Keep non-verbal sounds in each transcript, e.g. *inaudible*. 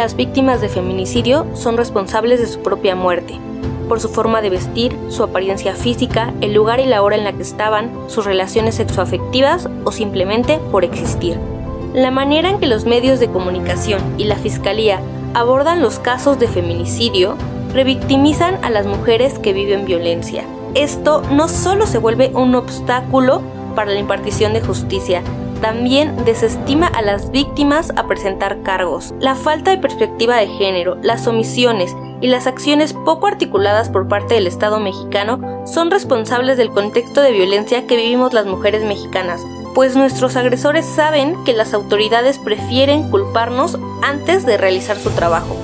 las víctimas de feminicidio son responsables de su propia muerte, por su forma de vestir, su apariencia física, el lugar y la hora en la que estaban, sus relaciones sexoafectivas o simplemente por existir. La manera en que los medios de comunicación y la Fiscalía abordan los casos de feminicidio revictimizan a las mujeres que viven violencia. Esto no solo se vuelve un obstáculo para la impartición de justicia, también desestima a las víctimas a presentar cargos. La falta de perspectiva de género, las omisiones y las acciones poco articuladas por parte del Estado mexicano son responsables del contexto de violencia que vivimos las mujeres mexicanas, pues nuestros agresores saben que las autoridades prefieren culparnos antes de realizar su trabajo.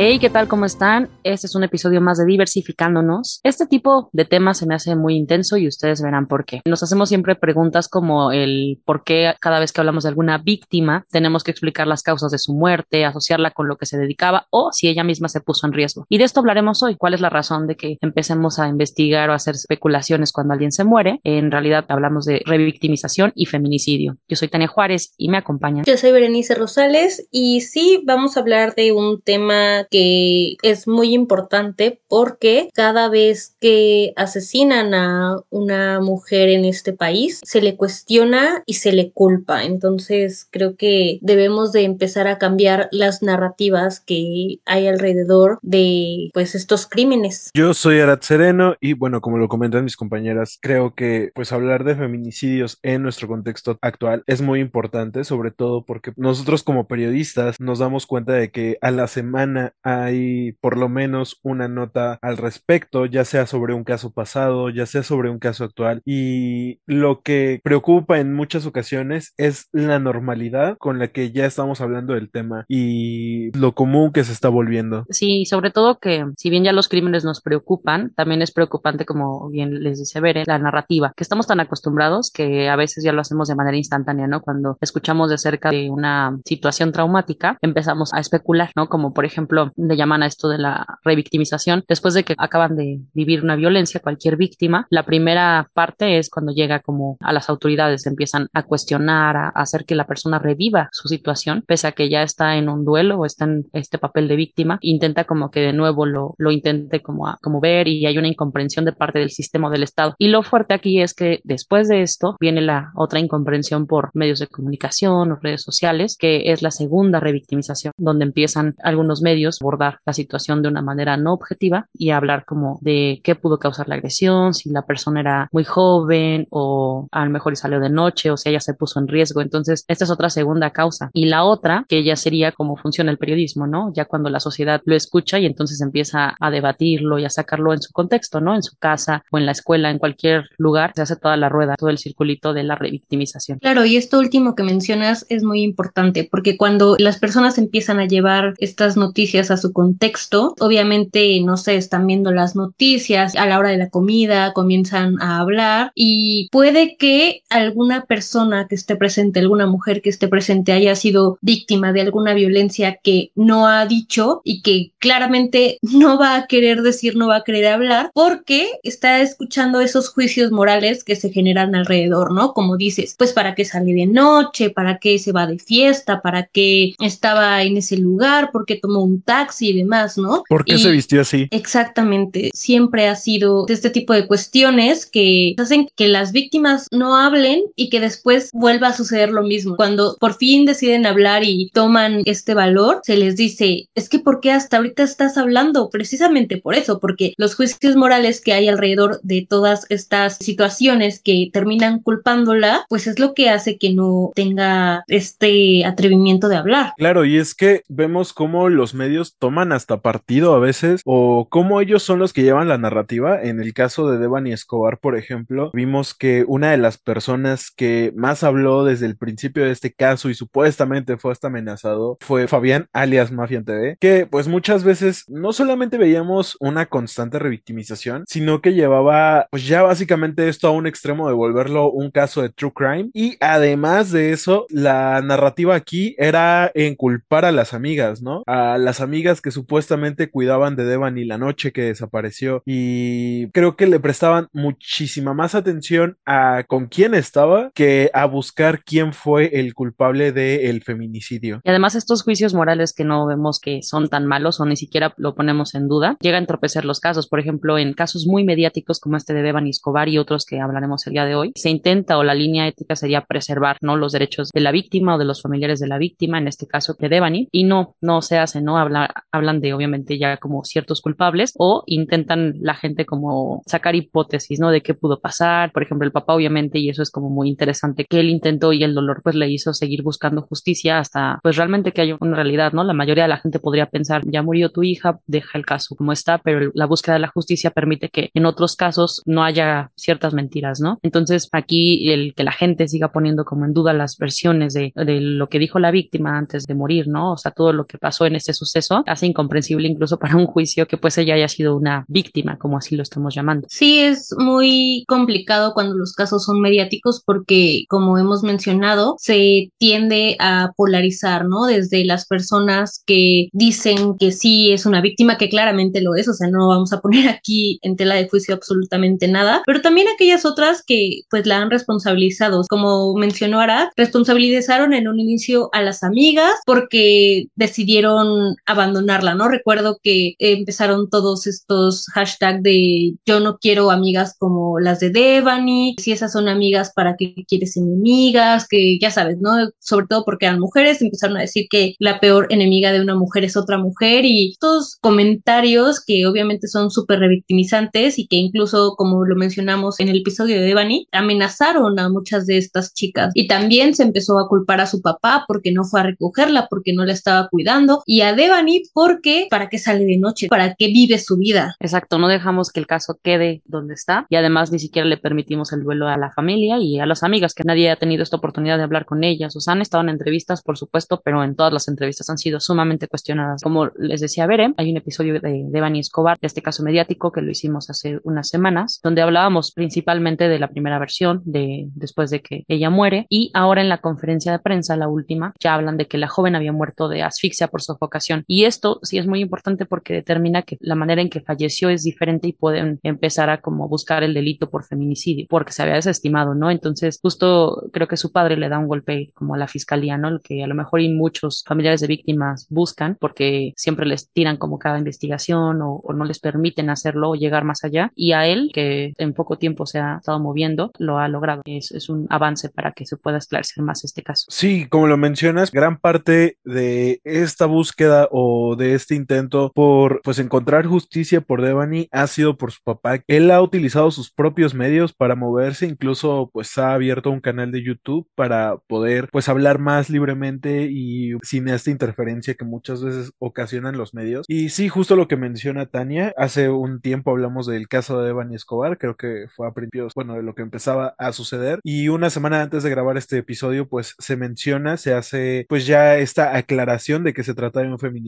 Hey, ¿qué tal? ¿Cómo están? Este es un episodio más de Diversificándonos. Este tipo de temas se me hace muy intenso y ustedes verán por qué. Nos hacemos siempre preguntas como el por qué cada vez que hablamos de alguna víctima tenemos que explicar las causas de su muerte, asociarla con lo que se dedicaba o si ella misma se puso en riesgo. Y de esto hablaremos hoy. ¿Cuál es la razón de que empecemos a investigar o hacer especulaciones cuando alguien se muere? En realidad hablamos de revictimización y feminicidio. Yo soy Tania Juárez y me acompañan. Yo soy Berenice Rosales y sí, vamos a hablar de un tema que es muy importante porque cada vez que asesinan a una mujer en este país se le cuestiona y se le culpa. Entonces creo que debemos de empezar a cambiar las narrativas que hay alrededor de pues estos crímenes. Yo soy Arat Sereno y bueno, como lo comentan mis compañeras, creo que pues hablar de feminicidios en nuestro contexto actual es muy importante, sobre todo porque nosotros como periodistas nos damos cuenta de que a la semana hay por lo menos una nota al respecto, ya sea sobre un caso pasado, ya sea sobre un caso actual. Y lo que preocupa en muchas ocasiones es la normalidad con la que ya estamos hablando del tema y lo común que se está volviendo. Sí, sobre todo que si bien ya los crímenes nos preocupan, también es preocupante, como bien les dice Bere, la narrativa, que estamos tan acostumbrados que a veces ya lo hacemos de manera instantánea, ¿no? Cuando escuchamos de cerca de una situación traumática, empezamos a especular, ¿no? Como por ejemplo, le llaman a esto de la revictimización, después de que acaban de vivir una violencia, cualquier víctima, la primera parte es cuando llega como a las autoridades, empiezan a cuestionar, a hacer que la persona reviva su situación, pese a que ya está en un duelo o está en este papel de víctima, intenta como que de nuevo lo, lo intente como, a, como ver y hay una incomprensión de parte del sistema del Estado. Y lo fuerte aquí es que después de esto viene la otra incomprensión por medios de comunicación o redes sociales, que es la segunda revictimización, donde empiezan algunos medios abordar la situación de una manera no objetiva y hablar como de qué pudo causar la agresión, si la persona era muy joven o a lo mejor salió de noche o si ella se puso en riesgo. Entonces, esta es otra segunda causa. Y la otra, que ya sería cómo funciona el periodismo, ¿no? Ya cuando la sociedad lo escucha y entonces empieza a debatirlo y a sacarlo en su contexto, ¿no? En su casa o en la escuela, en cualquier lugar, se hace toda la rueda, todo el circulito de la revictimización. Claro, y esto último que mencionas es muy importante porque cuando las personas empiezan a llevar estas noticias a su contexto, obviamente, no sé, están viendo las noticias a la hora de la comida, comienzan a hablar y puede que alguna persona que esté presente, alguna mujer que esté presente haya sido víctima de alguna violencia que no ha dicho y que claramente *laughs* no va a querer decir, no va a querer hablar porque está escuchando esos juicios morales que se generan alrededor, ¿no? Como dices, pues para qué sale de noche, para qué se va de fiesta, para qué estaba en ese lugar, porque tomó un taxi y demás, ¿no? ¿Por qué Y- se vistió así? Exactamente, siempre ha sido este tipo de cuestiones que hacen que las víctimas no hablen y que después vuelva a suceder lo mismo. Cuando por fin deciden hablar y toman este valor, se les dice, es que ¿por qué hasta ahorita estás hablando? Precisamente por eso, porque los juicios morales que hay alrededor de todas estas situaciones que terminan culpándola, pues es lo que hace que no tenga este atrevimiento de hablar. Claro, y es que vemos cómo los medios toman hasta partido a veces o cómo ellos son los que llevan la narrativa. En el caso de Devani Escobar, por ejemplo, vimos que una de las personas que más habló desde el principio de este caso y supuestamente fue hasta amenazado fue Fabián alias Mafia TV, que pues muchas veces no solamente veíamos una constante revictimización, sino que llevaba pues ya básicamente esto a un extremo de volverlo un caso de true crime y además de eso la narrativa aquí era en culpar a las amigas, ¿no? A las amigas que supuestamente cuidaban de Devani la noche que desapareció y creo que le prestaban muchísima más atención a con quién estaba que a buscar quién fue el culpable del feminicidio. Y además estos juicios morales que no vemos que son tan malos o ni siquiera lo ponemos en duda, llega a entorpecer los casos. Por ejemplo, en casos muy mediáticos como este de Devani Escobar y otros que hablaremos el día de hoy, se intenta o la línea ética sería preservar no los derechos de la víctima o de los familiares de la víctima, en este caso de Devani, y no, no se hace, ¿no? Habla, hablan de obviamente ya como ciertos culpables o intentan la gente como sacar hipótesis, ¿no? De qué pudo pasar. Por ejemplo, el papá obviamente, y eso es como muy interesante, que él intentó y el dolor pues le hizo seguir buscando justicia hasta pues realmente que haya una realidad, ¿no? La mayoría de la gente podría pensar, ya murió tu hija, deja el caso como está, pero la búsqueda de la justicia permite que en otros casos no haya ciertas mentiras, ¿no? Entonces aquí el que la gente siga poniendo como en duda las versiones de, de lo que dijo la víctima antes de morir, ¿no? O sea, todo lo que pasó en este suceso hace incomprensible incluso para un juicio que pues ella haya sido una víctima, como así lo estamos llamando. Sí, es muy complicado cuando los casos son mediáticos porque, como hemos mencionado, se tiende a polarizar, ¿no? Desde las personas que dicen que sí es una víctima, que claramente lo es, o sea, no vamos a poner aquí en tela de juicio absolutamente nada, pero también aquellas otras que pues la han responsabilizado, como mencionó Arad, responsabilizaron en un inicio a las amigas porque decidieron abandonarla, ¿no? Recuerdo que empezaron todos estos hashtags de yo no quiero amigas como las de Devani, si esas son amigas, ¿para qué quieres enemigas? Que ya sabes, ¿no? Sobre todo porque eran mujeres, empezaron a decir que la peor enemiga de una mujer es otra mujer y estos comentarios que obviamente son súper revictimizantes y que incluso, como lo mencionamos en el episodio de Devani, amenazaron a muchas de estas chicas y también se empezó a culpar a su papá porque no fue a recogerla, porque no la estaba cuidando y a Devani porque para qué sale de noche, para qué vive su vida. Exacto, no dejamos que el caso quede donde está y además ni siquiera le permitimos el duelo a la familia y a las amigas que nadie ha tenido esta oportunidad de hablar con ellas. O sea, han estado en entrevistas, por supuesto, pero en todas las entrevistas han sido sumamente cuestionadas. Como les decía Bere, hay un episodio de Devani Escobar, de este caso mediático que lo hicimos hace unas semanas, donde hablábamos principalmente de la primera versión de después de que ella muere y ahora en la conferencia de prensa, la última, ya hablan de que la joven había muerto de asfixia por sofocación. Y esto sí es muy importante porque determina que la manera en que falleció es diferente y pueden empezar a como buscar el delito por feminicidio, porque se había desestimado, ¿no? Entonces, justo creo que su padre le da un golpe como a la fiscalía, ¿no? Lo que a lo mejor y muchos familiares de víctimas buscan, porque siempre les tiran como cada investigación o, no les permiten hacerlo o llegar más allá. Y a él, que en poco tiempo se ha estado moviendo, lo ha logrado. Es, es un avance para que se pueda esclarecer más este caso. Sí, como lo mencionas, gran parte de esta búsqueda o de este intento por pues encontrar justicia por Devani ha sido por su papá. Él ha utilizado sus propios medios para moverse, incluso pues ha abierto un canal de YouTube para poder pues hablar más libremente y sin esta interferencia que muchas veces ocasionan los medios. Y sí, justo lo que menciona Tania, hace un tiempo hablamos del caso de Devani Escobar, creo que fue a principios, bueno, de lo que empezaba a suceder y una semana antes de grabar este episodio pues se menciona, se hace pues ya esta aclaración de que se trata de un feminicidio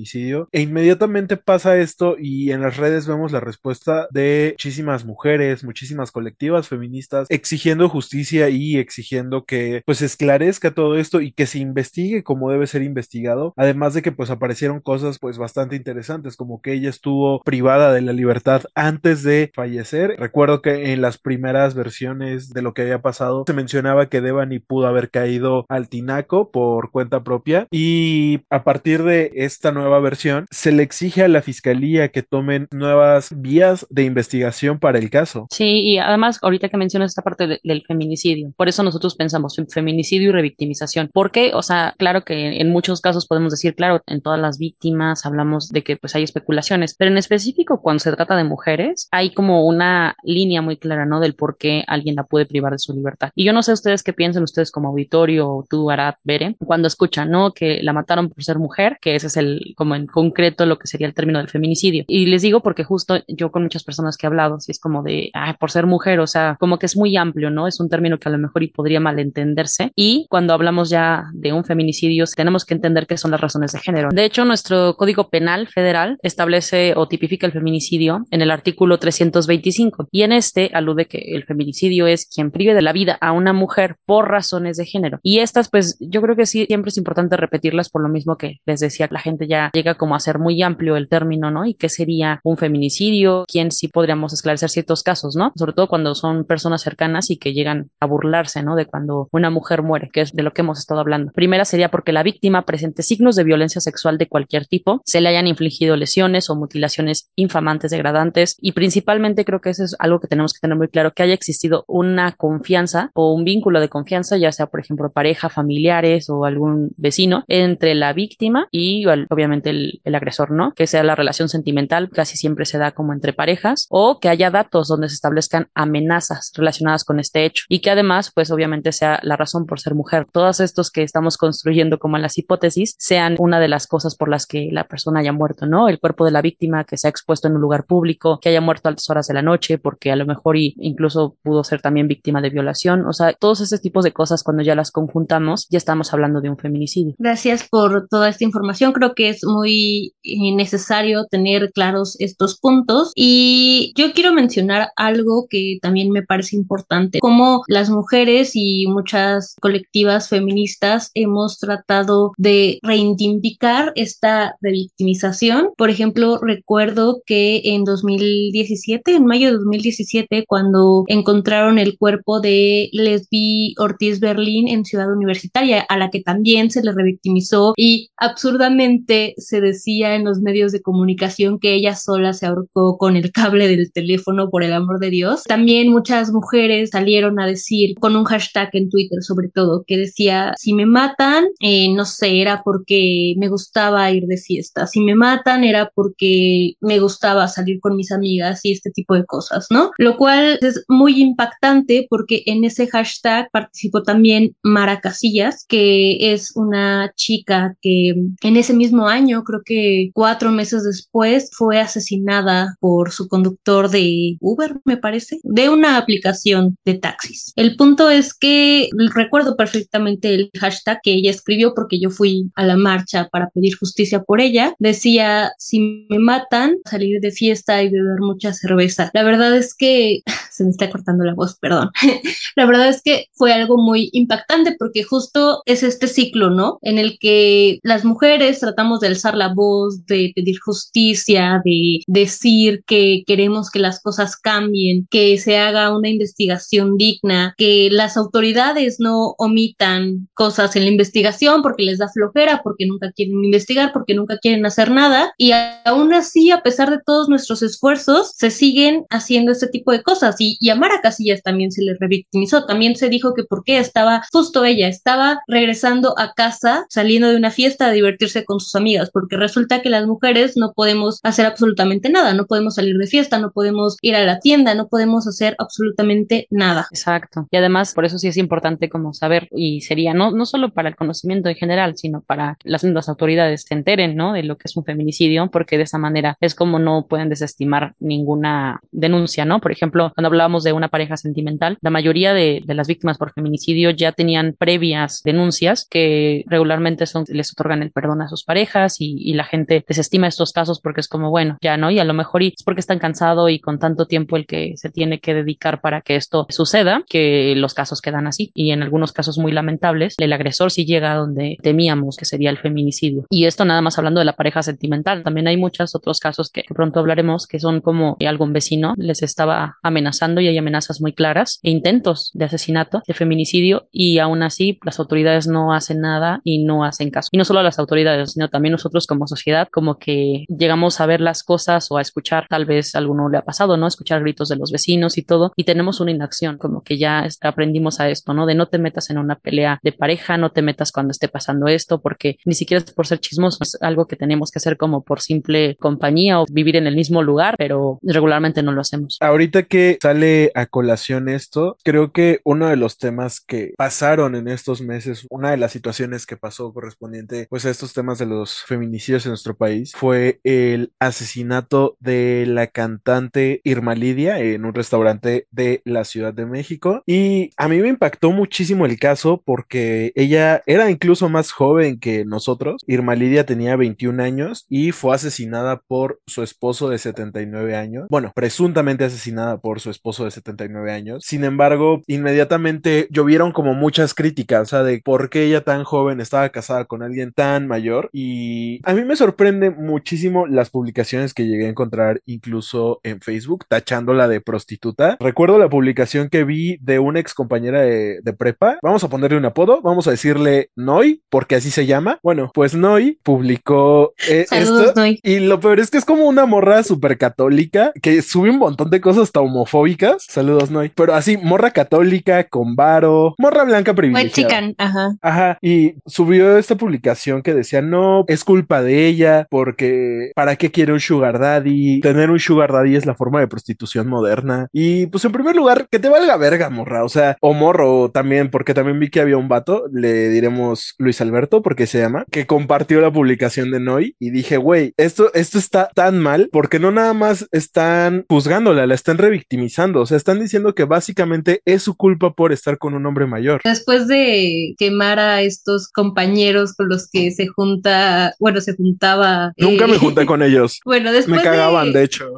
e inmediatamente pasa esto y en las redes vemos la respuesta de muchísimas mujeres, muchísimas colectivas feministas exigiendo justicia y exigiendo que pues esclarezca todo esto y que se investigue como debe ser investigado, además de que pues aparecieron cosas pues bastante interesantes como que ella estuvo privada de la libertad antes de fallecer. Recuerdo que en las primeras versiones de lo que había pasado se mencionaba que Devani pudo haber caído al tinaco por cuenta propia. Y a partir de esta nueva versión se le exige a la fiscalía que tomen nuevas vías de investigación para el caso. Sí, y además ahorita que mencionas esta parte de, del feminicidio, por eso nosotros pensamos en feminicidio y revictimización, porque, o sea, claro que en muchos casos podemos decir, claro, en todas las víctimas hablamos de que pues hay especulaciones, pero en específico cuando se trata de mujeres hay como una línea muy clara, ¿no? Del por qué alguien la puede privar de su libertad. Y yo no sé ustedes qué piensan ustedes como auditorio tú, Arad, Bere, cuando escuchan, ¿no? Que la mataron por ser mujer, que ese es el como en concreto lo que sería el término del feminicidio. Y les digo porque justo yo con muchas personas que he hablado, si es como de, ay, por ser mujer, o sea, como que es muy amplio, ¿no? Es un término que a lo mejor y podría malentenderse. Y cuando hablamos ya de un feminicidio, tenemos que entender qué son las razones de género. De hecho, nuestro Código Penal Federal establece o tipifica el feminicidio en el artículo 325 y en este alude que el feminicidio es quien prive de la vida a una mujer por razones de género. Y estas, pues yo creo que sí, siempre es importante repetirlas por lo mismo que les decía, la gente ya llega como a ser muy amplio el término, ¿no? Y qué sería un feminicidio, quién sí podríamos esclarecer ciertos casos, ¿no? Sobre todo cuando son personas cercanas y que llegan a burlarse, ¿no? De cuando una mujer muere, que es de lo que hemos estado hablando. Primera sería porque la víctima presente signos de violencia sexual de cualquier tipo, se le hayan infligido lesiones o mutilaciones infamantes, degradantes y principalmente creo que eso es algo que tenemos que tener muy claro, que haya existido una confianza o un vínculo de confianza, ya sea por ejemplo pareja, familiares o algún vecino, entre la víctima y obviamente el, agresor, ¿no? Que sea la relación sentimental, casi siempre se da como entre parejas, o que haya datos donde se establezcan amenazas relacionadas con este hecho y que además, pues obviamente sea la razón por ser mujer. Todos estos que estamos construyendo como las hipótesis sean una de las cosas por las que la persona haya muerto, ¿no? El cuerpo de la víctima que se ha expuesto en un lugar público, que haya muerto a altas horas de la noche, porque a lo mejor incluso pudo ser también víctima de violación. O sea, todos esos tipos de cosas cuando ya las conjuntamos, ya estamos hablando de un feminicidio. Gracias por toda esta información. Creo que es muy eh, necesario tener claros estos puntos. Y yo quiero mencionar algo que también me parece importante, como las mujeres y muchas colectivas feministas hemos tratado de reivindicar esta revictimización. Por ejemplo, recuerdo que en 2017, en mayo de 2017, cuando encontraron el cuerpo de Lesbi Ortiz Berlín en Ciudad Universitaria, a la que también se le revictimizó y absurdamente se decía en los medios de comunicación que ella sola se ahorcó con el cable del teléfono, por el amor de Dios. También muchas mujeres salieron a decir con un hashtag en Twitter sobre todo que decía, si me matan, eh, no sé, era porque me gustaba ir de fiesta, si me matan era porque me gustaba salir con mis amigas y este tipo de cosas, ¿no? Lo cual es muy impactante porque en ese hashtag participó también Mara Casillas, que es una chica que en ese mismo año, creo que cuatro meses después, fue asesinada por su conductor de Uber, me parece, de una aplicación de taxis. El punto es que recuerdo perfectamente el hashtag que ella escribió porque yo fui a la marcha para pedir justicia por ella. Decía, si me matan, salir de fiesta y beber mucha cerveza. La verdad es que *laughs* se me está cortando la voz, perdón. *laughs* la verdad es que fue algo muy impactante porque justo es este ciclo, ¿no? En el que las mujeres tratamos de alzar la voz, de pedir justicia, de decir que queremos que las cosas cambien, que se haga una investigación digna, que las autoridades no omitan cosas en la investigación porque les da flojera, porque nunca quieren investigar, porque nunca quieren hacer nada. Y aún así, a pesar de todos nuestros esfuerzos, se siguen haciendo este tipo de cosas. Y, y a Mara Casillas también se le revictimizó. También se dijo que por qué estaba justo ella, estaba regresando a casa, saliendo de una fiesta a divertirse con sus amigas, porque resulta que las mujeres no podemos hacer absolutamente nada, no podemos salir de fiesta, no podemos ir a la tienda, no podemos hacer absolutamente nada. Exacto. Y además, por eso sí es importante como saber, y sería no, no solo para el conocimiento en general, sino para las, las autoridades se enteren, ¿no? De lo que es un feminicidio, porque de esa manera es como no pueden desestimar ninguna denuncia, ¿no? Por ejemplo, cuando hablábamos de una pareja sentimental, la mayoría de, de las víctimas por feminicidio ya tenían previas denuncias que regularmente son, les otorgan el perdón a sus parejas y, y la gente desestima estos casos porque es como, bueno, ya no, y a lo mejor es porque están cansado y con tanto tiempo el que se tiene que dedicar para que esto suceda, que los casos quedan así. Y en algunos casos muy lamentables, el agresor sí llega a donde temíamos que sería el feminicidio. Y esto nada más hablando de la pareja sentimental. También hay muchos otros casos que pronto hablaremos que son como algún vecino les estaba amenazando y hay amenazas muy claras e intentos de asesinato, de feminicidio y aún así las autoridades no hacen nada y no hacen caso. Y no solo las autoridades, sino también nosotros como sociedad, como que llegamos a ver las cosas o a escuchar, tal vez a alguno le ha pasado, ¿no? Escuchar gritos de los vecinos y todo y tenemos una inacción, como que ya aprendimos a esto, ¿no? De no te metas en una pelea de pareja, no te metas cuando esté pasando esto, porque ni siquiera es por ser chismoso, es algo que tenemos que hacer como por simple compañía o vivir en el mismo lugar, pero regularmente no lo hacemos. Ahorita que sale a colación esto, creo que uno de los temas que pasaron en estos meses, una de las situaciones que pasó correspondiente pues a estos temas de los feminicidios en nuestro país fue el asesinato de la cantante Irma Lidia en un restaurante de la Ciudad de México y a mí me impactó muchísimo el caso porque ella era incluso más joven que nosotros. Irma Lidia tenía 21 años y fue asesinada por su esposo de 79 años. Bueno, presuntamente asesinada por su esposo de 79 años. Sin embargo, inmediatamente llovieron como muchas críticas, o sea, de por qué ella tan joven estaba casada con alguien tan mayor. Y a mí me sorprende muchísimo las publicaciones que llegué a encontrar incluso en Facebook, tachándola de prostituta. Recuerdo la publicación que vi de una ex compañera de, de prepa. Vamos a ponerle un apodo, vamos a decirle Noi, porque así se llama. Bueno, pues Noi publicó eh, Saludos, esto. Noi. Y lo peor es que es como una morra súper católica que sube un montón de cosas hasta homofóbicas. Saludos, Noi. Pero así, morra católica con varo, morra blanca privilegiada. chican, ajá. Ajá, y subió esta publicación que decía, no, es culpa de ella, porque ¿para qué quiere un sugar daddy? Tener un sugar daddy es la forma de prostitución moderna. Y pues en primer lugar, que te valga verga, morra, o sea, o morro también, porque también vi que había un vato, le diremos Luis Alberto, porque se llama, que compartió la publicación de Noi y dije, güey, esto, esto está tan mal, porque no nada más están juzgándola, la están revictimizando, o sea, están diciendo que básicamente es su culpa por estar con un hombre mayor. Después de quemar a estos compañeros con los que se junta, bueno, se juntaba. Nunca eh, me junté con ellos. *laughs* Bueno, después Me cagaban, de, de hecho.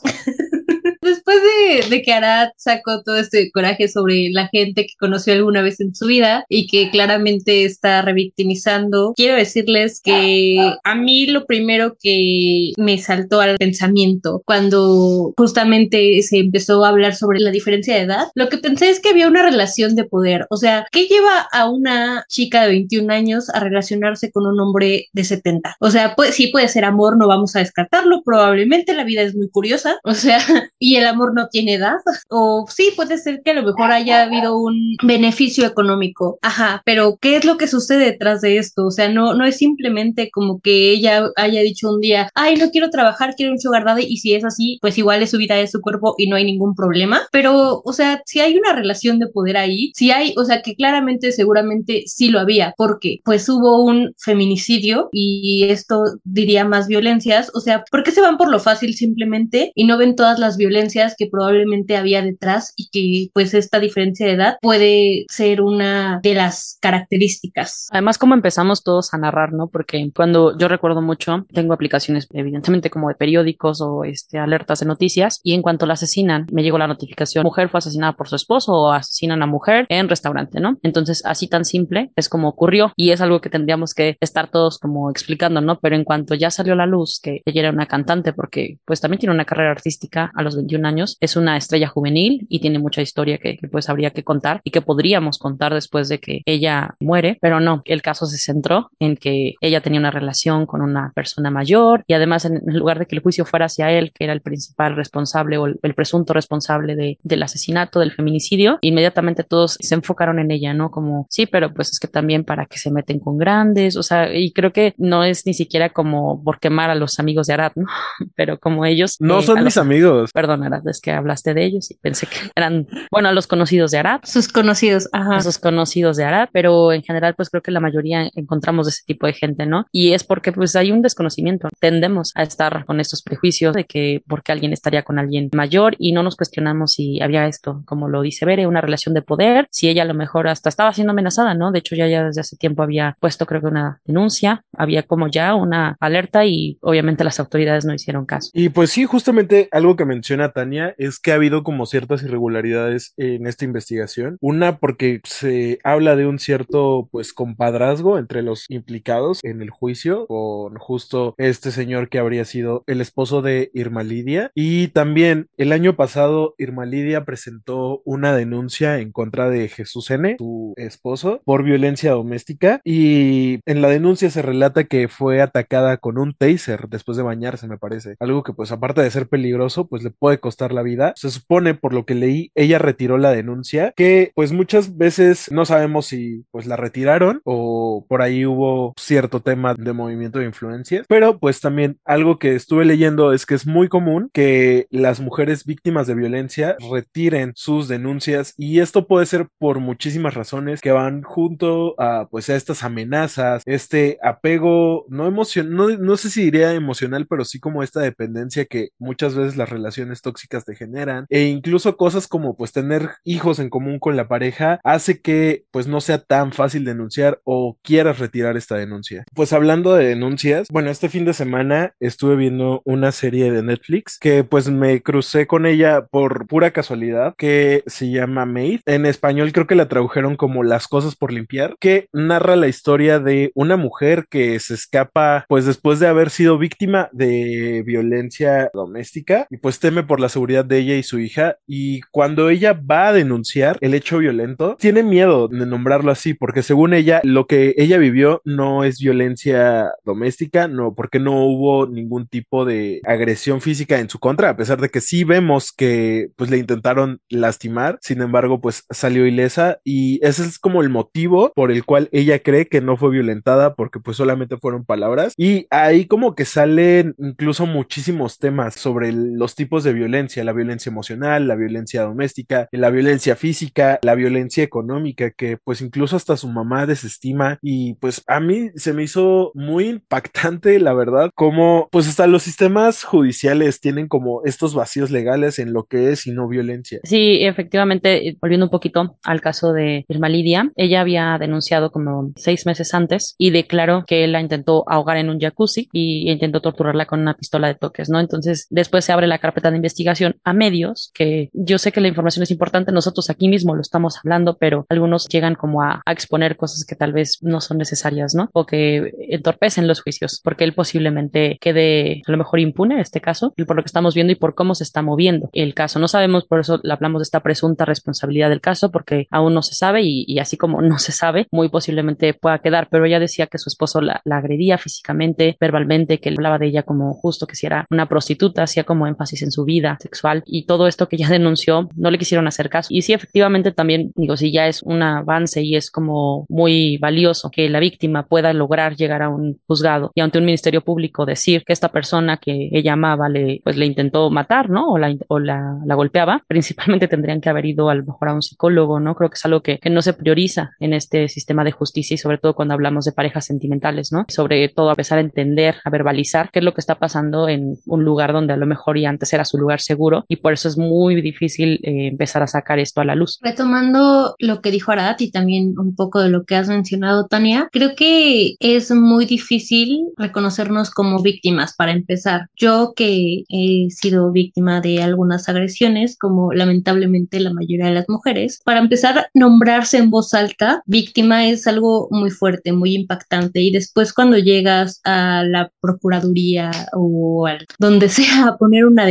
Después de, que Arad sacó todo este coraje sobre la gente que conoció alguna vez en su vida y que claramente está revictimizando, quiero decirles que a mí lo primero que me saltó al pensamiento cuando justamente se empezó a hablar sobre la diferencia de edad, lo que pensé es que había una relación de poder. O sea, ¿qué lleva a una chica de 21 años a relacionarse con un hombre de 70? O sea, pues sí puede ser amor, no vamos a descartarlo, probablemente la vida es muy curiosa, o sea, *laughs* y el amor no tiene edad. O sí, puede ser que a lo mejor haya habido un beneficio económico. Ajá, pero ¿qué es lo que sucede detrás de esto? O sea, no, no es simplemente como que ella haya dicho un día, ay, no quiero trabajar, quiero un sugar daddy, y si es así, pues igual es su vida, es su cuerpo y no hay ningún problema. Pero, o sea, si hay una relación de poder ahí, si hay, o sea, que claramente, seguramente sí lo había, porque pues hubo un feminicidio y esto diría más violencias, o sea, ¿por qué se van por lo fácil simplemente y no ven todas las violencias que probablemente había detrás y que pues esta diferencia de edad puede ser una de las características? Además, como empezamos todos a narrar, ¿no? Porque cuando yo recuerdo mucho, tengo aplicaciones evidentemente como de periódicos o este, alertas de noticias y en cuanto la asesinan, me llegó la notificación, mujer fue asesinada por su esposo o asesinan a mujer en restaurante, ¿no? Entonces, así tan simple es como ocurrió y es algo que tendríamos que estar todos como explicando, ¿no? Pero en cuanto ya salió a la luz que ella era una cantante, porque pues también tiene una carrera artística a los 21 años, es una estrella juvenil y tiene mucha historia que, que, pues habría que contar y que podríamos contar después de que ella muere, pero no, el caso se centró en que ella tenía una relación con una persona mayor y además en, lugar de que el juicio fuera hacia él, que era el principal responsable o el, el presunto responsable de, del asesinato, del feminicidio, inmediatamente todos se enfocaron en ella, ¿no? Como, sí, pero pues es que también para que se meten con grandes, o sea, y creo que no es ni siquiera como por quemar a los amigos de Arad, ¿no? *laughs* Pero como ellos... No eh, son mis los- amigos. Perdón, Arad, es que hablaste de ellos y pensé que eran, bueno, a los conocidos de Arad, Sus conocidos, ajá. esos conocidos de Arad, pero en general pues creo que la mayoría encontramos de ese tipo de gente, ¿no? Y es porque pues hay un desconocimiento, tendemos a estar con estos prejuicios de que porque alguien estaría con alguien mayor y no nos cuestionamos si había esto, como lo dice Bere, una relación de poder, si ella a lo mejor hasta estaba siendo amenazada, ¿no? De hecho ya, ya desde hace tiempo había puesto creo que una denuncia, había como ya una alerta y obviamente las autoridades no hicieron caso. Y pues sí, justamente algo que menciona Tania es que ha habido como ciertas irregularidades en esta investigación. Una porque se habla de un cierto pues compadrazgo entre los implicados en el juicio con justo este señor que habría sido el esposo de Irma Lidia. Y también el año pasado Irma Lidia presentó una denuncia en contra de Jesús N., su esposo, por violencia doméstica. Y en la denuncia se relata que fue atacada con un taser después de bañarse, me parece. Algo que pues aparte de ser peligroso, pues le puede costar la vida. Se supone, por lo que leí, ella retiró la denuncia, que pues muchas veces no sabemos si pues la retiraron o por ahí hubo cierto tema de movimiento de influencias, pero pues también algo que estuve leyendo es que es muy común que las mujeres víctimas de violencia retiren sus denuncias y esto puede ser por muchísimas razones que van junto a pues a estas amenazas, este apego no emocional, no, no sé si diría emocional, pero sí como esta dependencia que muchas veces las relaciones tóxicas te generan e incluso cosas como pues tener hijos en común con la pareja hace que pues no sea tan fácil denunciar o quieras retirar esta denuncia. Pues hablando de denuncias, bueno, este fin de semana estuve viendo una serie de Netflix que pues me crucé con ella por pura casualidad que se llama Maid. En español creo que la tradujeron como Las cosas por limpiar, que narra la historia de una mujer que se escapa pues después de haber sido víctima de violencia doméstica y pues teme por la seguridad de ella y su hija y cuando ella va a denunciar el hecho violento tiene miedo de nombrarlo así porque según ella lo que ella vivió no es violencia doméstica, no porque no hubo ningún tipo de agresión física en su contra, a pesar de que sí vemos que pues le intentaron lastimar, sin embargo pues salió ilesa y ese es como el motivo por el cual ella cree que no fue violentada porque pues solamente fueron palabras y ahí como que salen incluso muchísimos temas sobre los tipos de violencia, la violencia emocional, la violencia doméstica, la violencia física, la violencia económica que pues incluso hasta su mamá desestima y pues a mí se me hizo muy impactante la verdad como pues hasta los sistemas judiciales tienen como estos vacíos legales en lo que es y no violencia. Sí, efectivamente, volviendo un poquito al caso de Irma Lidia, ella había denunciado como seis meses antes y declaró que la intentó ahogar en un jacuzzi y intentó torturarla con una pistola de toques, ¿no? Entonces, después se abre la carpeta de investigación a medios, que yo sé que la información es importante, nosotros aquí mismo lo estamos hablando, pero algunos llegan como a, a exponer cosas que tal vez no son necesarias, ¿no? O que entorpecen los juicios, porque él posiblemente quede a lo mejor impune en este caso, por lo que estamos viendo y por cómo se está moviendo el caso. No sabemos, por eso hablamos de esta presunta responsabilidad del caso, porque aún no se sabe y, y así como no se sabe, muy posiblemente pueda quedar, pero ella decía que su esposo la, la agredía físicamente, verbalmente, que hablaba de ella como justo que si era una prostituta, hacía como énfasis en su vida sexual y todo esto que ella *laughs* denunció, no le quisieron hacer caso. Y sí, efectivamente también, digo, si ya es un avance y es como muy valioso que la víctima pueda lograr llegar a un juzgado y ante un ministerio público decir que esta persona que ella amaba le, pues le intentó matar, ¿no? O la, o la, la golpeaba, *laughs* principalmente tendrían que haber ido a lo mejor a un psicólogo, ¿no? Creo que es algo que, que no se prioriza en este sistema de justicia y sobre todo cuando hablamos de parejas sentimentales, ¿no? Sobre todo a pesar de entender, a verbalizar qué es lo que está pasando en un lugar donde a lo mejor y antes era su lugar seguro y por eso es muy difícil eh, empezar a sacar esto a la luz. Retomando lo que dijo Arad y también un poco de lo que has mencionado, Tania, creo que es muy difícil reconocernos como víctimas para empezar. Yo que he sido víctima de algunas agresiones, como lamentablemente la mayoría de las mujeres, para empezar, nombrarse en voz alta víctima es algo muy fuerte, muy impactante y después cuando llegas a la procuraduría o al, donde *laughs* sea a poner una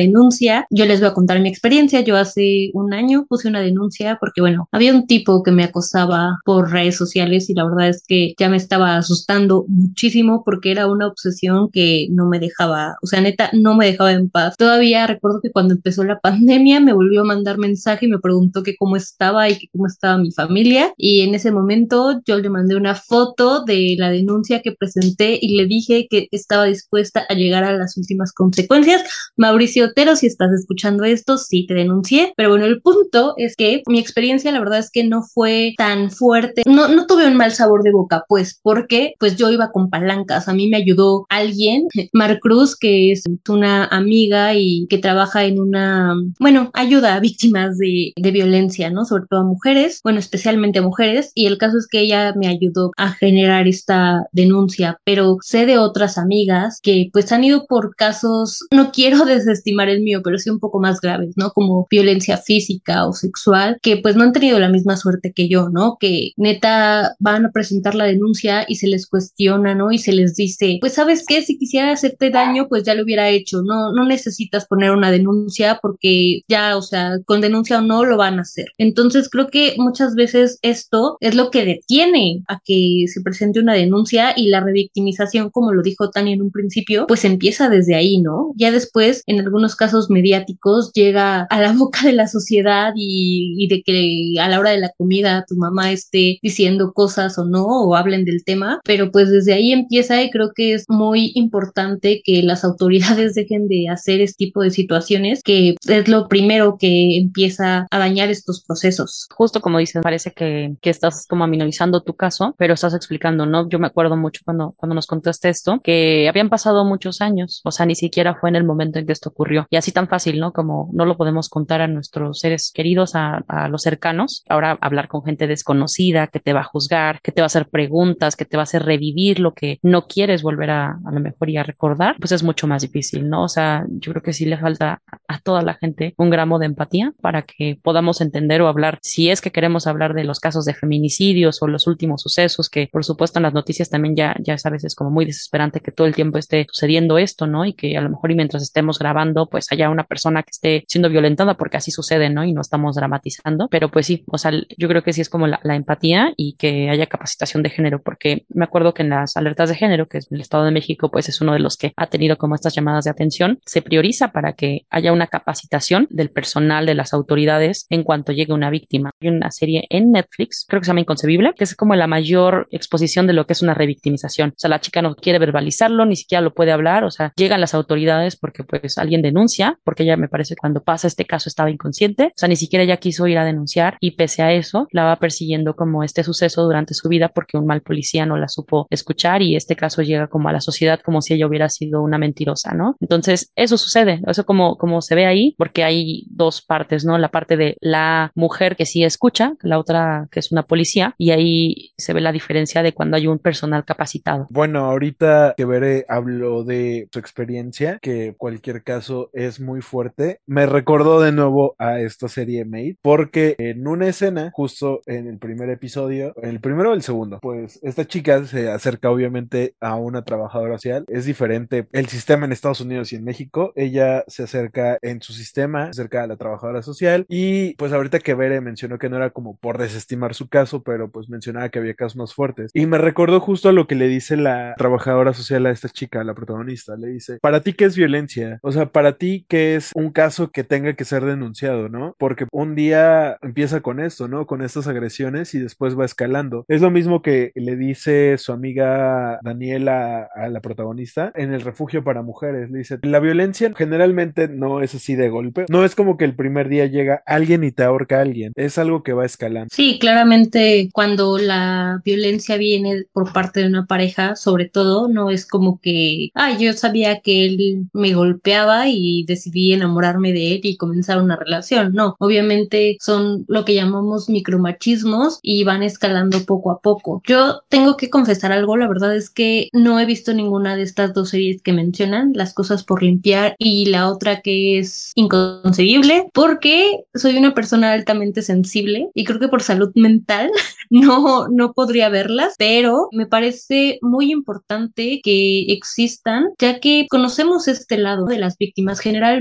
yo les voy a contar mi experiencia. Yo hace un año puse una denuncia porque, bueno, había un tipo que me acosaba por redes sociales y la verdad es que ya me estaba asustando muchísimo porque era una obsesión que no me dejaba, o sea, neta, no me dejaba en paz. Todavía recuerdo que cuando empezó la pandemia me volvió a mandar mensaje y me preguntó que cómo estaba y que cómo estaba mi familia y en ese momento yo le mandé una foto de la denuncia que presenté y le dije que estaba dispuesta a llegar a las últimas consecuencias. Mauricio Otero, si estás escuchando esto, sí te denuncié, pero bueno, el punto es que mi experiencia la verdad es que no fue tan fuerte, no, no tuve un mal sabor de boca, pues, porque pues yo iba con palancas, a mí me ayudó alguien, *laughs* Mar Cruz, que es una amiga y que trabaja en una, bueno, ayuda a víctimas de, de violencia, ¿no? Sobre todo a mujeres, bueno, especialmente a mujeres, y el caso es que ella me ayudó a generar esta denuncia, pero sé de otras amigas que pues han ido por casos, no quiero *laughs* desestimar el mío, pero sí un poco más graves, ¿no? Como violencia física o sexual, que pues no han tenido la misma suerte que yo, ¿no? Que neta van a presentar la denuncia y se les cuestiona, ¿no? Y se les dice, pues sabes qué, si quisiera hacerte daño, pues ya lo hubiera hecho, no, no necesitas poner una denuncia porque ya, o sea, con denuncia o no lo van a hacer. Entonces creo que muchas veces esto es lo que detiene a que se presente una denuncia y la revictimización, como lo dijo Tania en un principio, pues empieza desde ahí, ¿no? Ya después, en algunos casos mediáticos llega a la boca de la sociedad y, y de que a la hora de la comida tu mamá esté diciendo cosas o no, o hablen del tema, pero pues desde ahí empieza y creo que es muy importante que las autoridades *laughs* dejen de hacer este tipo de situaciones, que es lo primero que empieza a dañar estos procesos. Justo como dices, parece que, que estás como minimizando tu caso, pero estás explicando, ¿no? Yo me acuerdo mucho cuando, cuando nos contaste esto, que habían pasado muchos años, o sea, ni siquiera fue en el momento en que esto ocurrió. Y así tan fácil, ¿no? Como no lo podemos contar a nuestros seres queridos, a, a los cercanos. Ahora hablar con gente desconocida que te va a juzgar, que te va a hacer preguntas, que te va a hacer revivir lo que no quieres volver a, a lo mejor y a recordar, pues es mucho más difícil, ¿no? O sea, yo creo que sí le falta a toda la gente un gramo de empatía para que podamos entender o hablar, si es que queremos hablar de los casos de feminicidios o los últimos sucesos, que por supuesto en las noticias también ya, ya es como muy desesperante que todo el tiempo esté sucediendo esto, ¿no? Y que a lo mejor y mientras estemos grabando, pues haya una persona que esté siendo violentada porque así sucede, ¿no? Y no estamos dramatizando, pero pues sí, o sea, yo creo que sí es como la, empatía y que haya capacitación de género, porque me acuerdo que en las alertas de género, que es el Estado de México, pues es uno de los que ha tenido como estas llamadas de atención, se prioriza para que haya una capacitación del personal de las autoridades en cuanto llegue una víctima. Hay una serie en Netflix, creo que se llama Inconcebible, que es como la mayor exposición de lo que es una revictimización. O sea, la chica no quiere verbalizarlo, ni siquiera lo puede hablar, o sea, llegan las autoridades porque pues alguien denuncia, porque ella me parece que cuando pasa este caso estaba inconsciente, o sea, ni siquiera ella quiso ir a denunciar y pese a eso la va persiguiendo como este suceso durante su vida porque un mal policía no la supo escuchar y este caso llega como a la sociedad como si ella hubiera sido una mentirosa, ¿no? Entonces, eso sucede, eso como, como se ve ahí, porque hay dos partes, ¿no? La parte de la mujer que sí escucha, la otra que es una policía, y ahí se ve la diferencia de cuando hay un personal capacitado. Bueno, ahorita que veré habló de su experiencia, que cualquier caso es muy fuerte. Me recordó de nuevo a esta serie Made, porque en una escena, justo en el primer episodio, el primero o el segundo, pues esta chica se acerca obviamente a una trabajadora social. Es diferente el sistema en Estados Unidos y en México. Ella se acerca en su sistema, se acerca a la trabajadora social y pues ahorita que Bere mencionó que no era como por desestimar su caso, pero pues mencionaba que había casos más fuertes. Y me recordó justo a lo que le dice la trabajadora social a esta chica, la protagonista. Le dice, ¿para ti qué es violencia? O sea, ¿para ti qué es un caso que tenga que ser denunciado, no? Porque un día empieza con esto, ¿no? Con estas agresiones y después va escalando. Es lo mismo que le dice su amiga Daniela a la protagonista en el refugio para mujeres. Le dice, la violencia generalmente no es así de golpe. No es como que el primer día llega alguien y te ahorca a alguien. Es algo que va escalando. Sí, claramente cuando la violencia viene por parte de una pareja, sobre todo, no es como que, ah, yo sabía que él me golpeaba y decidí enamorarme de él y comenzar una relación. No, obviamente son lo que llamamos micromachismos y van escalando poco a poco. Yo tengo que confesar algo, la verdad es que no he visto ninguna de estas dos series que mencionan, Las cosas por limpiar y la otra que es inconcebible, porque soy una persona altamente sensible y creo que por salud mental *laughs* no, no podría verlas, pero me parece muy importante que existan, ya que conocemos este lado de las víctimas. Generalmente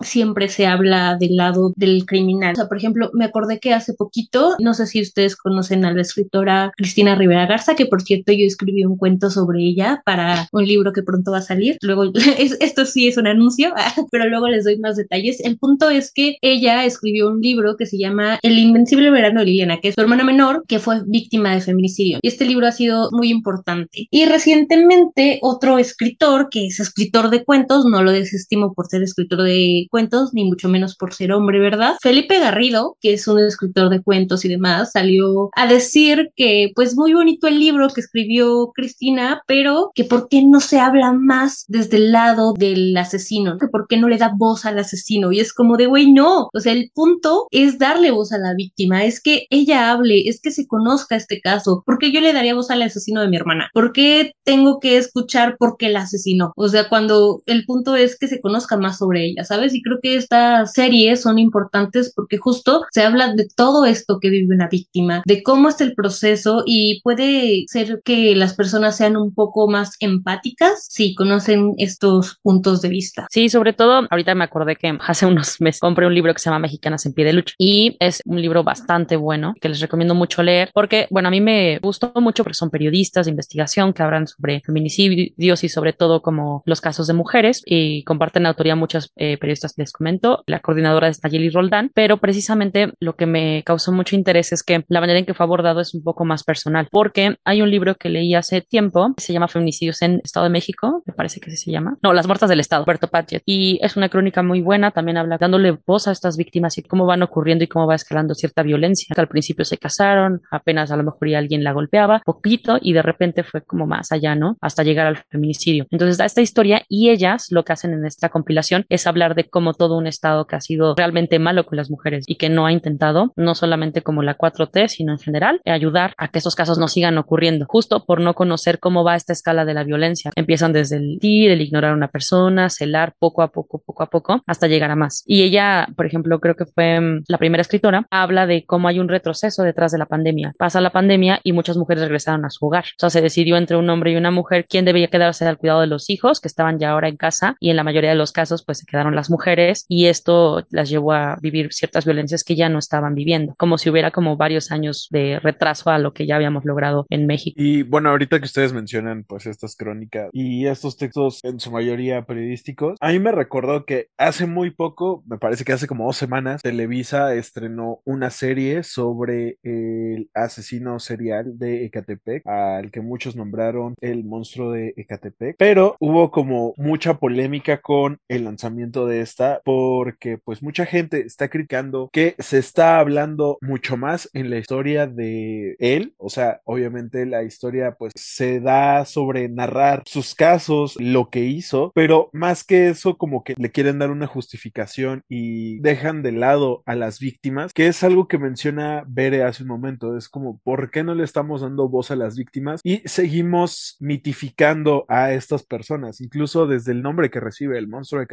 siempre se habla del lado del criminal. O sea, por ejemplo, me acordé que hace poquito, no sé si ustedes conocen a la escritora Cristina Rivera Garza, que por cierto yo escribí un cuento sobre ella para un libro que pronto va a salir. Luego, *laughs* esto sí es un anuncio, *laughs* pero luego les doy más detalles. El punto es que ella escribió un libro que se llama El Invencible Verano de Liliana, que es su hermana menor, que fue víctima de feminicidio. Y este libro ha sido muy importante. Y recientemente otro escritor, que es escritor de cuentos, no lo desestimo por ser escritor de cuentos, ni mucho menos por ser hombre, ¿verdad? Felipe Garrido, que es un escritor de cuentos y demás, salió a decir que pues muy bonito el libro que escribió Cristina, pero que por qué no se habla más desde el lado del asesino, que por qué no le da voz al asesino. Y es como de, güey, no. O sea, el punto es darle voz a la víctima, es que ella hable, es que se conozca este caso. ¿Por qué yo le daría voz al asesino de mi hermana? ¿Por qué tengo que escuchar por qué la asesinó? O sea, cuando el punto es que se conozca más sobre ella, ¿sabes? Y creo que estas series son importantes porque justo se habla de todo esto que vive una víctima, de cómo es el proceso y puede ser que las personas sean un poco más empáticas si conocen estos puntos de vista. Sí, sobre todo, ahorita me acordé que hace unos *laughs* meses compré un libro que se llama Mexicanas en pie de lucha y es un libro bastante bueno que les recomiendo mucho leer porque, bueno, a mí me gustó mucho porque son periodistas de investigación que hablan sobre feminicidios y sobre todo como los casos de mujeres y comparten autoría muchas eh, periodistas, les comento, la coordinadora es Nayeli Roldán, pero precisamente lo que me causó mucho interés es que la manera en que fue abordado es un poco más personal, porque hay un libro que leí hace tiempo, se llama Feminicidios en Estado de México, me parece que se llama, no, Las Muertas del Estado, Berto Padgett, y es una crónica muy buena, también habla dándole voz a estas víctimas y cómo van ocurriendo y cómo va escalando cierta violencia. Al principio se casaron, apenas a lo mejor ya alguien la golpeaba, poquito, y de repente fue como más allá, ¿no? Hasta llegar al feminicidio. Entonces da esta historia y ellas lo que hacen en esta compilación es hablar de cómo todo un Estado que ha sido realmente malo con las mujeres y que no ha intentado, no solamente como la 4T, sino en general, ayudar a que esos casos no sigan ocurriendo, justo por no conocer cómo va esta escala de la violencia. Empiezan desde el tir, el ignorar a una persona, celar poco a poco, poco a poco, hasta llegar a más. Y ella, por ejemplo, creo que fue mm, la primera escritora, habla de cómo hay un retroceso detrás de la pandemia. Pasa la pandemia y muchas mujeres regresaron a su hogar. O sea, se decidió entre un hombre y una mujer quién debía quedarse al cuidado de los hijos que estaban ya ahora en casa y en la mayoría de los casos pues se quedaron las mujeres y esto las llevó a vivir ciertas violencias que ya no estaban viviendo, como si hubiera como varios años de retraso a lo que ya habíamos logrado en México. Y bueno, ahorita que ustedes mencionan pues estas crónicas y estos textos en su mayoría periodísticos, a mí me recordó que hace muy poco, me parece que hace como dos semanas, Televisa estrenó una serie sobre el asesino serial de Ecatepec, al que muchos nombraron el monstruo de Ecatepec, pero hubo como mucha polémica con el lanzamiento de esta porque pues mucha gente está criticando que se está hablando mucho más en la historia de él, o sea, obviamente la historia pues se da sobre narrar sus casos, lo que hizo, pero más que eso como que le quieren dar una justificación y dejan de lado a las víctimas, que es algo que menciona Bere hace un momento, es como, ¿por qué no le estamos dando voz a las víctimas? Y seguimos mitificando a estas personas, incluso desde el nombre que recibe el monstruo de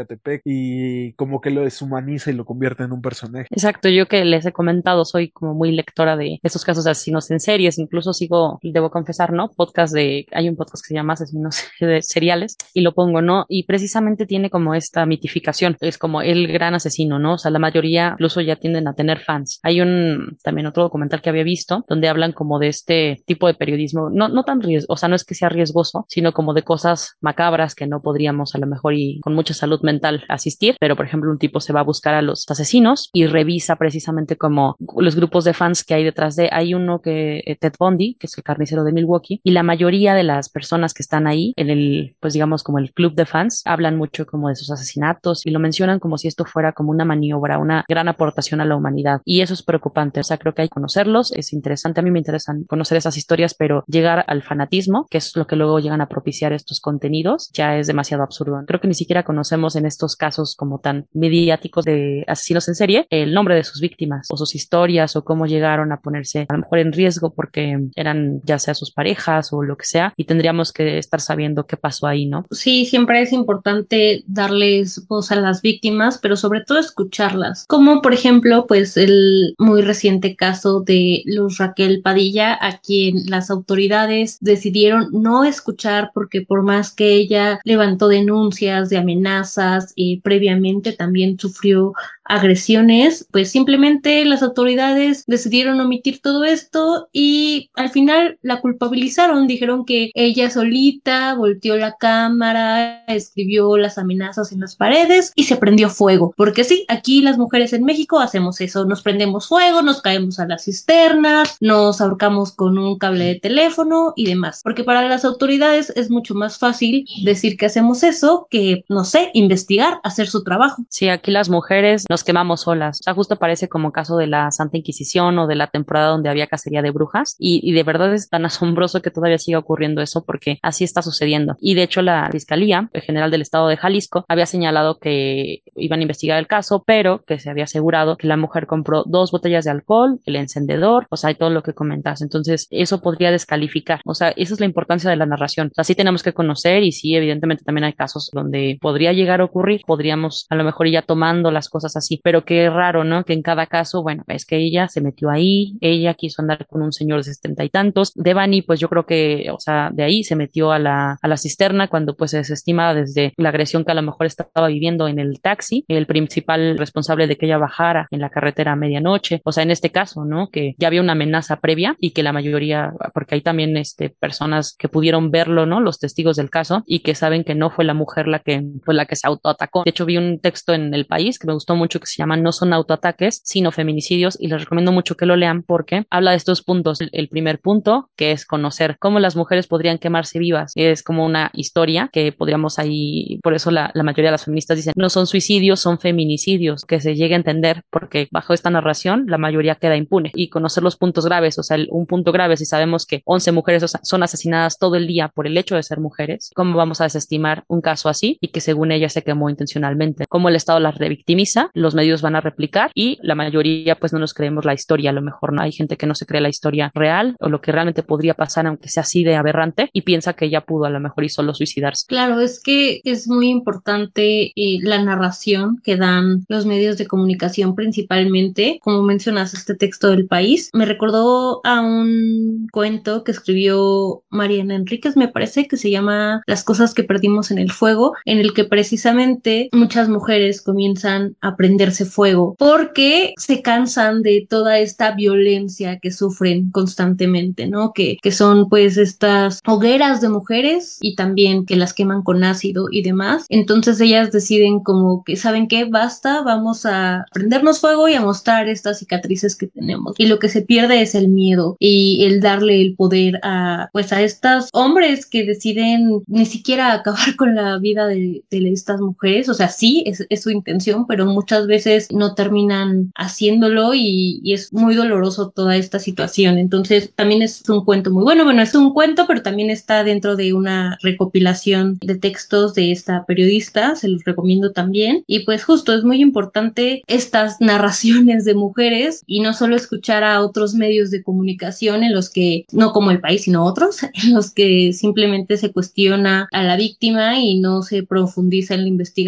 Y como que lo deshumaniza y lo convierte en un personaje. Exacto, yo que les he comentado, soy como muy lectora de estos casos de asesinos en series, incluso sigo, debo confesar, ¿no? Podcast de, hay un podcast que se llama Asesinos *laughs* Seriales y lo pongo, ¿no? Y precisamente tiene como esta mitificación, es como el gran asesino, ¿no? O sea, la mayoría incluso ya tienden a tener fans. Hay un, también otro documental que había visto donde hablan como de este tipo de periodismo, no, no tan riesgo, o sea, no es que sea riesgoso, sino como de cosas macabras que no podríamos a lo mejor y con mucha salud mental asistir, pero por ejemplo un tipo se va a buscar a los asesinos y revisa precisamente como los grupos de fans que hay detrás de, hay uno que eh, Ted Bundy, que es el carnicero de Milwaukee, y la mayoría de las personas que están ahí en el, pues digamos como el club de fans, hablan mucho como de sus asesinatos y lo mencionan como si esto fuera como una maniobra, una gran aportación a la humanidad. Y eso es preocupante. O sea, creo que hay que conocerlos. Es interesante. A mí me interesan conocer esas historias, pero llegar al fanatismo, que es lo que luego llegan a propiciar estos contenidos, ya es demasiado absurdo. Creo que ni siquiera conocemos en estos casos como tan mediáticos de asesinos en serie el nombre de sus víctimas o sus historias o cómo llegaron a ponerse a lo mejor en riesgo porque eran ya sea sus parejas o lo que sea y tendríamos que estar sabiendo qué pasó ahí, ¿no? Sí, siempre es importante darles voz a las víctimas, pero sobre todo escucharlas. Como por ejemplo, pues el muy reciente caso de Luz Raquel Padilla, a quien las autoridades decidieron no escuchar porque por más que ella levantó denuncias de amenazas previamente también sufrió agresiones, pues simplemente las autoridades decidieron omitir todo esto y al final la culpabilizaron, dijeron que ella solita volteó la cámara, escribió las amenazas en las paredes y se prendió fuego, porque sí, aquí las mujeres en México hacemos eso, nos prendemos fuego, nos caemos a las cisternas, nos ahorcamos con un cable de teléfono y demás, porque para las autoridades es mucho más fácil decir que hacemos eso que, no sé, investigar, hacer su trabajo. Sí, aquí las mujeres nos quemamos solas. O sea, justo parece como caso de la Santa Inquisición o de la temporada donde había cacería de brujas y, de verdad es tan *laughs* asombroso que todavía siga ocurriendo eso porque así está sucediendo. Y de hecho la Fiscalía General del Estado de Jalisco había señalado que iban a investigar el caso, pero que se había asegurado que la mujer compró dos botellas de alcohol, el encendedor, o sea, y todo lo que comentas. Entonces, eso podría descalificar. O sea, esa es la importancia de la narración. O sea, sí tenemos que conocer y sí, evidentemente también hay casos donde podría llegar a ocurrir, podríamos a lo mejor ir ya tomando las cosas así pero qué raro, ¿no? Que en cada caso, bueno, es que ella se metió ahí, ella quiso andar con un señor de setenta y tantos. Devani, pues yo creo que, o sea, de ahí se metió a la, a la cisterna cuando pues se desestima desde la agresión que a lo mejor estaba viviendo en el taxi, el principal responsable de que ella bajara en la carretera a medianoche. O sea, en este caso, ¿no? Que ya había una amenaza previa y que la mayoría, porque hay también este, personas que pudieron verlo, ¿no? Los testigos del caso y que saben que no fue la mujer la que fue la que se autoatacó. De hecho, vi un texto en El País que me gustó mucho que se llama No son autoataques, sino feminicidios y les recomiendo mucho que lo lean porque habla de estos puntos. El, el primer punto, que es conocer cómo las mujeres podrían quemarse vivas, es como una historia que podríamos ahí, por eso la, la mayoría de las feministas dicen, no son suicidios, son feminicidios, que se llegue a entender porque bajo esta narración la mayoría queda impune y conocer los puntos graves, o sea, un punto grave si sabemos que 11 mujeres son asesinadas todo el día por el hecho de ser mujeres, ¿cómo vamos a desestimar un caso así y que según ella se quemó intencionalmente? ¿Cómo el Estado las revictimiza? Los medios van a replicar y la mayoría pues no nos creemos la historia, a lo mejor no hay gente que no se cree la historia real o lo que realmente podría pasar aunque sea así de aberrante y piensa que ella pudo a lo mejor y solo suicidarse. Claro, es que es muy importante eh, la narración que dan los medios de comunicación principalmente, como mencionas este texto del país, me recordó a un cuento que escribió Mariana Enríquez, me parece que se llama Las cosas que perdimos en el fuego, en el que precisamente muchas mujeres comienzan a prenderse fuego porque se cansan de toda esta violencia que sufren constantemente, ¿no? Que, que son pues estas hogueras de mujeres y también que las queman con ácido y demás. Entonces ellas deciden como que, ¿saben qué? Basta, vamos a prendernos fuego y a mostrar estas cicatrices que tenemos. Y lo que se pierde es el miedo y el darle el poder a pues a estos hombres que deciden ni siquiera *laughs* acabar con la vida de, estas mujeres. O sea, sí, es, su intención, pero muchas veces no terminan haciéndolo y, y es muy doloroso toda esta situación. Entonces, también es un cuento muy bueno. Bueno, es un cuento, pero también está dentro de una recopilación de textos de esta periodista. Se los recomiendo también. Y pues justo es muy importante estas *laughs* narraciones de mujeres y no solo escuchar a otros medios de comunicación en los que, no como el país, sino otros, *laughs* en los que simplemente se cuestiona a la víctima y no se profundiza en la investigación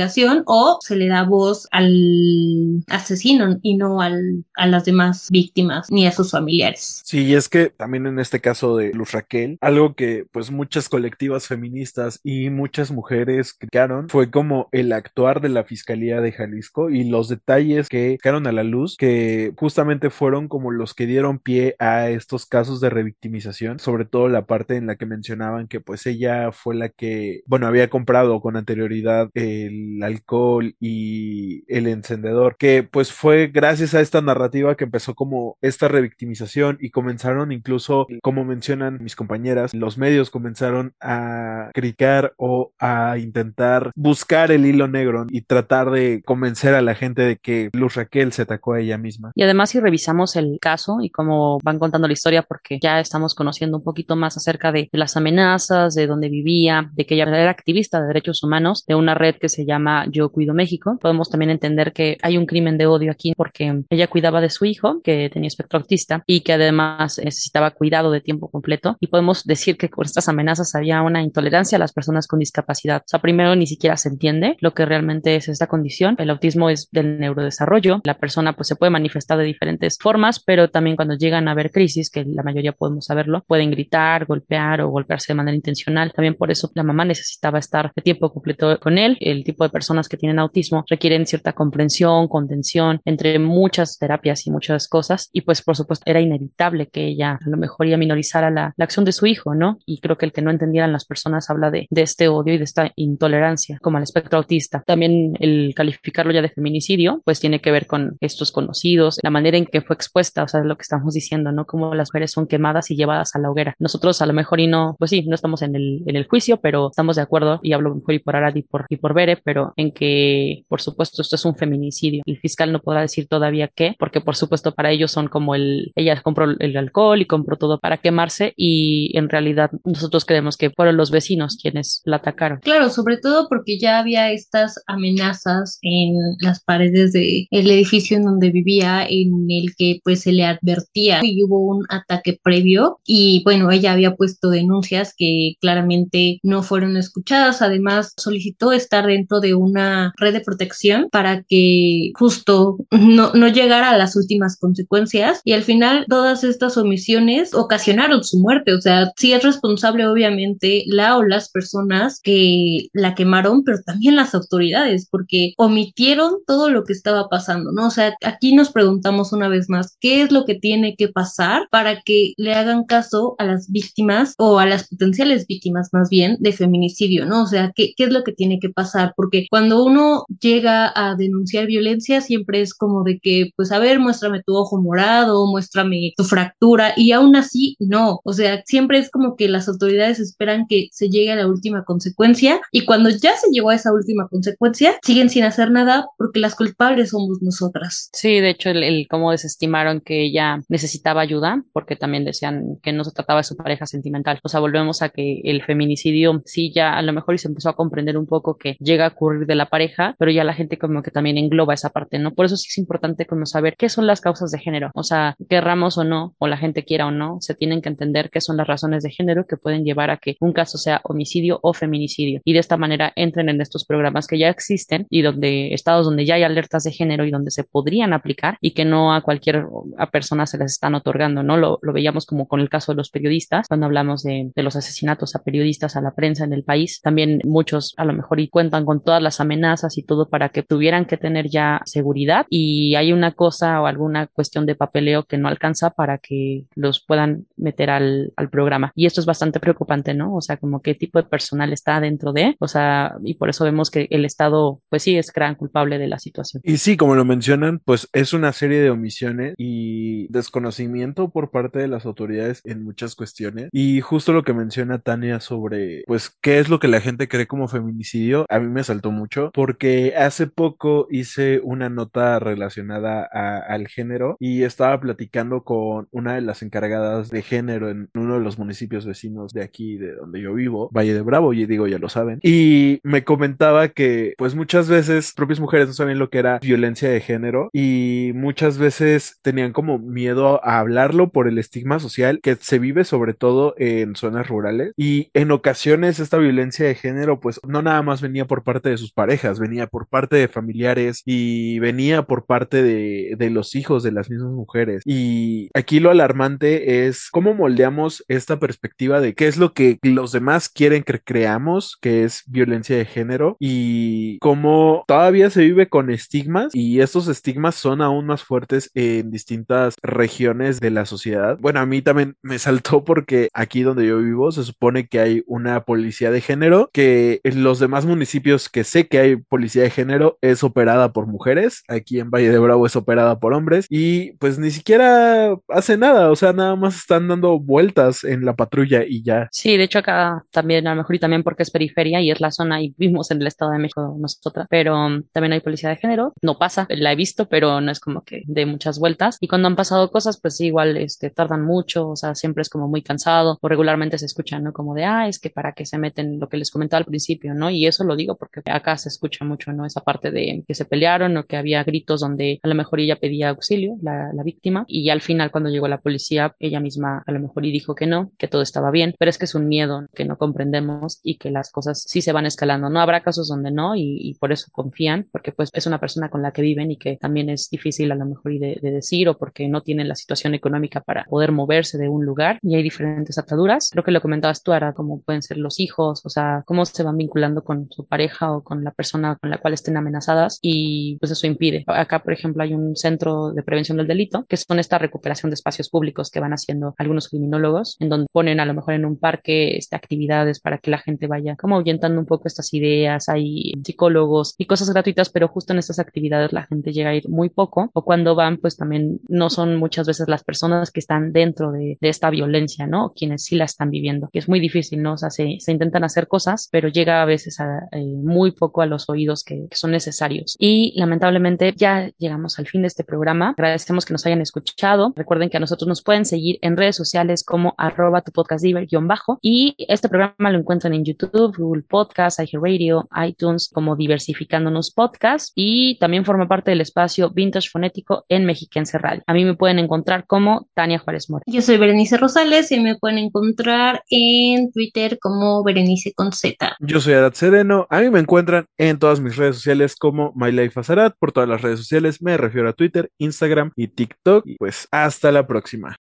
o se le da voz al asesino y no al, a las demás víctimas ni a sus familiares. Sí, y es que también en este caso de Luz Raquel, algo que pues muchas colectivas feministas y muchas mujeres criticaron fue como el actuar de la Fiscalía de Jalisco y los detalles que quedaron a la luz que justamente fueron como los que dieron pie a estos casos de revictimización, sobre todo la parte en la que mencionaban que pues ella fue la que, bueno, había comprado con anterioridad el alcohol y el encendedor, que pues fue gracias a esta narrativa que empezó como esta revictimización y comenzaron incluso, como mencionan mis compañeras, los medios comenzaron a criticar o a intentar buscar el hilo negro y tratar de convencer a la gente de que Luz Raquel se atacó a ella misma. Y además si revisamos el caso y cómo van contando la historia, porque ya estamos conociendo un poquito más acerca de las amenazas, de dónde vivía, de que ella era activista de derechos humanos de una red que se llama Yo Cuido México, podemos también entender que hay un crimen de odio aquí porque ella cuidaba de su hijo que tenía espectro autista y que además necesitaba cuidado de tiempo completo y podemos decir que con estas amenazas había una intolerancia a las personas con discapacidad. O sea, primero ni siquiera se entiende lo que realmente es esta condición. El autismo es del neurodesarrollo. La persona pues se puede manifestar de diferentes formas, pero también cuando llegan a haber crisis, que la mayoría podemos saberlo, pueden gritar, golpear o golpearse de manera intencional. También por eso la mamá necesitaba estar de tiempo completo con él. El tipo de personas que tienen autismo requieren cierta comprensión, contención, entre muchas terapias y muchas cosas. Y pues por supuesto era inevitable que ella a lo mejor ya minorizara la, la acción de su hijo, ¿no? Y creo que el que no entendieran las personas habla de, de este odio y de esta intolerancia como al espectro autista. También el calificarlo ya de feminicidio, pues tiene que ver con estos conocidos, la manera en que fue expuesta, o sea, lo que estamos diciendo, ¿no? Como las mujeres son quemadas y llevadas a la hoguera. Nosotros a lo mejor y no, pues sí, no estamos en el, en el juicio, pero estamos de acuerdo, y hablo mejor y por Arad y por, y por Bere, pero en que, por supuesto, esto es un feminicidio. El fiscal no podrá decir todavía qué, porque por supuesto para ellos son como el, ella compró el alcohol y compró todo para quemarse y en realidad nosotros creemos que fueron los vecinos quienes la atacaron. Claro, sobre todo porque ya había estas amenazas en las paredes del el edificio en donde vivía, en el que pues se le advertía y hubo un ataque previo y bueno, ella había puesto denuncias que claramente no fueron escuchadas, además solicitó estar dentro de una red de protección para que justo no, no llegara a las últimas consecuencias y al final todas estas omisiones ocasionaron su muerte, o sea, sí es responsable obviamente la o las personas que la quemaron, pero también las autoridades, porque omitieron todo lo que estaba pasando, ¿no? O sea, aquí nos preguntamos una vez más, ¿qué es lo que tiene que pasar para que le hagan caso a las víctimas o a las potenciales víctimas más bien de feminicidio, ¿no? O sea, ¿qué, qué es lo que tiene que pasar? Porque cuando uno llega a denunciar violencia, siempre es como de que, pues a ver, muéstrame tu ojo morado, muéstrame tu fractura, y aún así, no. O sea, siempre es como que las autoridades esperan que se llegue a la última consecuencia, y cuando ya se llegó a esa última consecuencia, siguen sin hacer nada porque las culpables somos nosotras. Sí, de hecho, el, el cómo desestimaron que ella necesitaba ayuda, porque también decían que no se trataba de su pareja sentimental. O sea, volvemos a que el feminicidio sí ya a lo mejor y se empezó a comprender un poco que llega ocurrir de la pareja, pero ya la gente como que también engloba esa parte, ¿no? Por eso sí es importante como saber qué son las causas de género. O sea, querramos o no, o la gente quiera o no, se tienen que entender qué son las razones de género que pueden llevar a que un caso sea homicidio o feminicidio. Y de esta manera entren en estos programas que ya existen y donde estados donde ya hay alertas de género y donde se podrían aplicar y que no a cualquier a persona se les están otorgando, ¿no? Lo, lo veíamos como con el caso de los periodistas, cuando hablamos de, de los asesinatos a periodistas, a la prensa en el país. También muchos a lo mejor y cuentan con todas las amenazas y todo para que tuvieran que tener ya seguridad y hay una cosa o alguna cuestión de papeleo que no alcanza para que los puedan meter al, al programa. Y esto es bastante preocupante, ¿no? O sea, como qué tipo de personal está dentro de, o sea, y por eso vemos que el Estado, pues sí, es gran culpable de la situación. Y sí, como lo mencionan, pues es una serie de omisiones y desconocimiento por parte de las autoridades en muchas cuestiones. Y justo lo que menciona Tania sobre, pues, qué es lo que la gente cree como feminicidio, a mí me saltó mucho porque hace poco hice una nota relacionada a, al género y estaba platicando con una de las encargadas de género en uno de los municipios vecinos de aquí, de donde yo vivo, Valle de Bravo, y digo, ya lo saben. Y me comentaba que, pues, muchas veces propias mujeres no sabían lo que era violencia de género y muchas veces tenían como miedo a hablarlo por el estigma social que se vive sobre todo en zonas rurales y en ocasiones esta violencia de género pues no nada más venía por parte de sus parejas, venía por parte de familiares y venía por parte de, de los hijos de las mismas mujeres y aquí lo alarmante es cómo moldeamos esta perspectiva de qué es lo que los demás quieren que creamos que es violencia de género y cómo todavía se vive con estigmas y estos estigmas son aún más fuertes en distintas regiones de la sociedad. Bueno, a mí también me saltó porque aquí donde yo vivo se supone que hay una policía de género que los demás municipios que sé que hay policía de género es operada por mujeres, aquí en Valle de Bravo es operada por hombres y pues ni siquiera hace nada, o sea, nada más están dando vueltas en la patrulla y ya. Sí, de hecho acá también a lo mejor y también porque es periferia y es la zona y vivimos en el Estado de México nosotras, pero también hay policía de género, no pasa, la he visto, pero no es como que de muchas vueltas y cuando han pasado cosas pues igual este tardan mucho, o sea, siempre es como muy cansado o regularmente se escuchan, ¿no? Como de, ah, es que para que se meten lo que les comentaba al principio, ¿no? Y eso lo digo porque acá se escucha mucho, ¿no? Esa parte de que se pelearon o que había gritos donde a lo mejor ella pedía auxilio, la, la víctima, y al final cuando llegó la policía, ella misma a lo mejor y dijo que no, que todo estaba bien, pero es que es un miedo que no comprendemos y que las cosas sí se van escalando. No habrá casos donde no y, y por eso confían, porque pues es una persona con la que viven y que también es difícil a lo mejor y de, de decir o porque no tienen la situación económica para poder moverse de un lugar y hay diferentes ataduras. Creo que lo comentabas tú, Ara, como pueden ser los hijos, o sea, cómo se van vinculando con su pareja o con la persona con la cual estén amenazadas y pues eso impide. Acá, por ejemplo, hay un centro de prevención del delito que son esta recuperación de espacios públicos que van haciendo algunos criminólogos, en donde ponen a lo mejor en un parque este, actividades para que la gente vaya como ahuyentando un poco estas ideas, hay psicólogos y cosas gratuitas, pero justo en estas actividades la gente llega a ir muy poco o cuando van pues también no son muchas veces las personas que están dentro de, de esta violencia, ¿no? Quienes sí la están viviendo, que es muy difícil, ¿no? O sea, se, se intentan hacer cosas, pero llega a veces a, eh, muy poco a los oídos que, que, son necesarios. Y lamentablemente ya llegamos al fin de este programa. Agradecemos que nos hayan escuchado. Recuerden que a nosotros nos pueden seguir en redes sociales como arroba tu podcast bajo y este programa lo encuentran en YouTube, Google Podcast, iHeartRadio, iTunes como Diversificándonos Podcast y también forma parte del espacio Vintage Fonético en Mexiquense Radio. A mí me pueden encontrar como Tania Juárez Mora. Yo soy Berenice Rosales y me pueden encontrar en Twitter como Berenice con Z. Yo soy Arad Sereno. A mí me encuentran en todas mis redes sociales como My Life as Arad. Por todas las redes sociales me refiero a Twitter, Instagram y TikTok. Y pues hasta la próxima.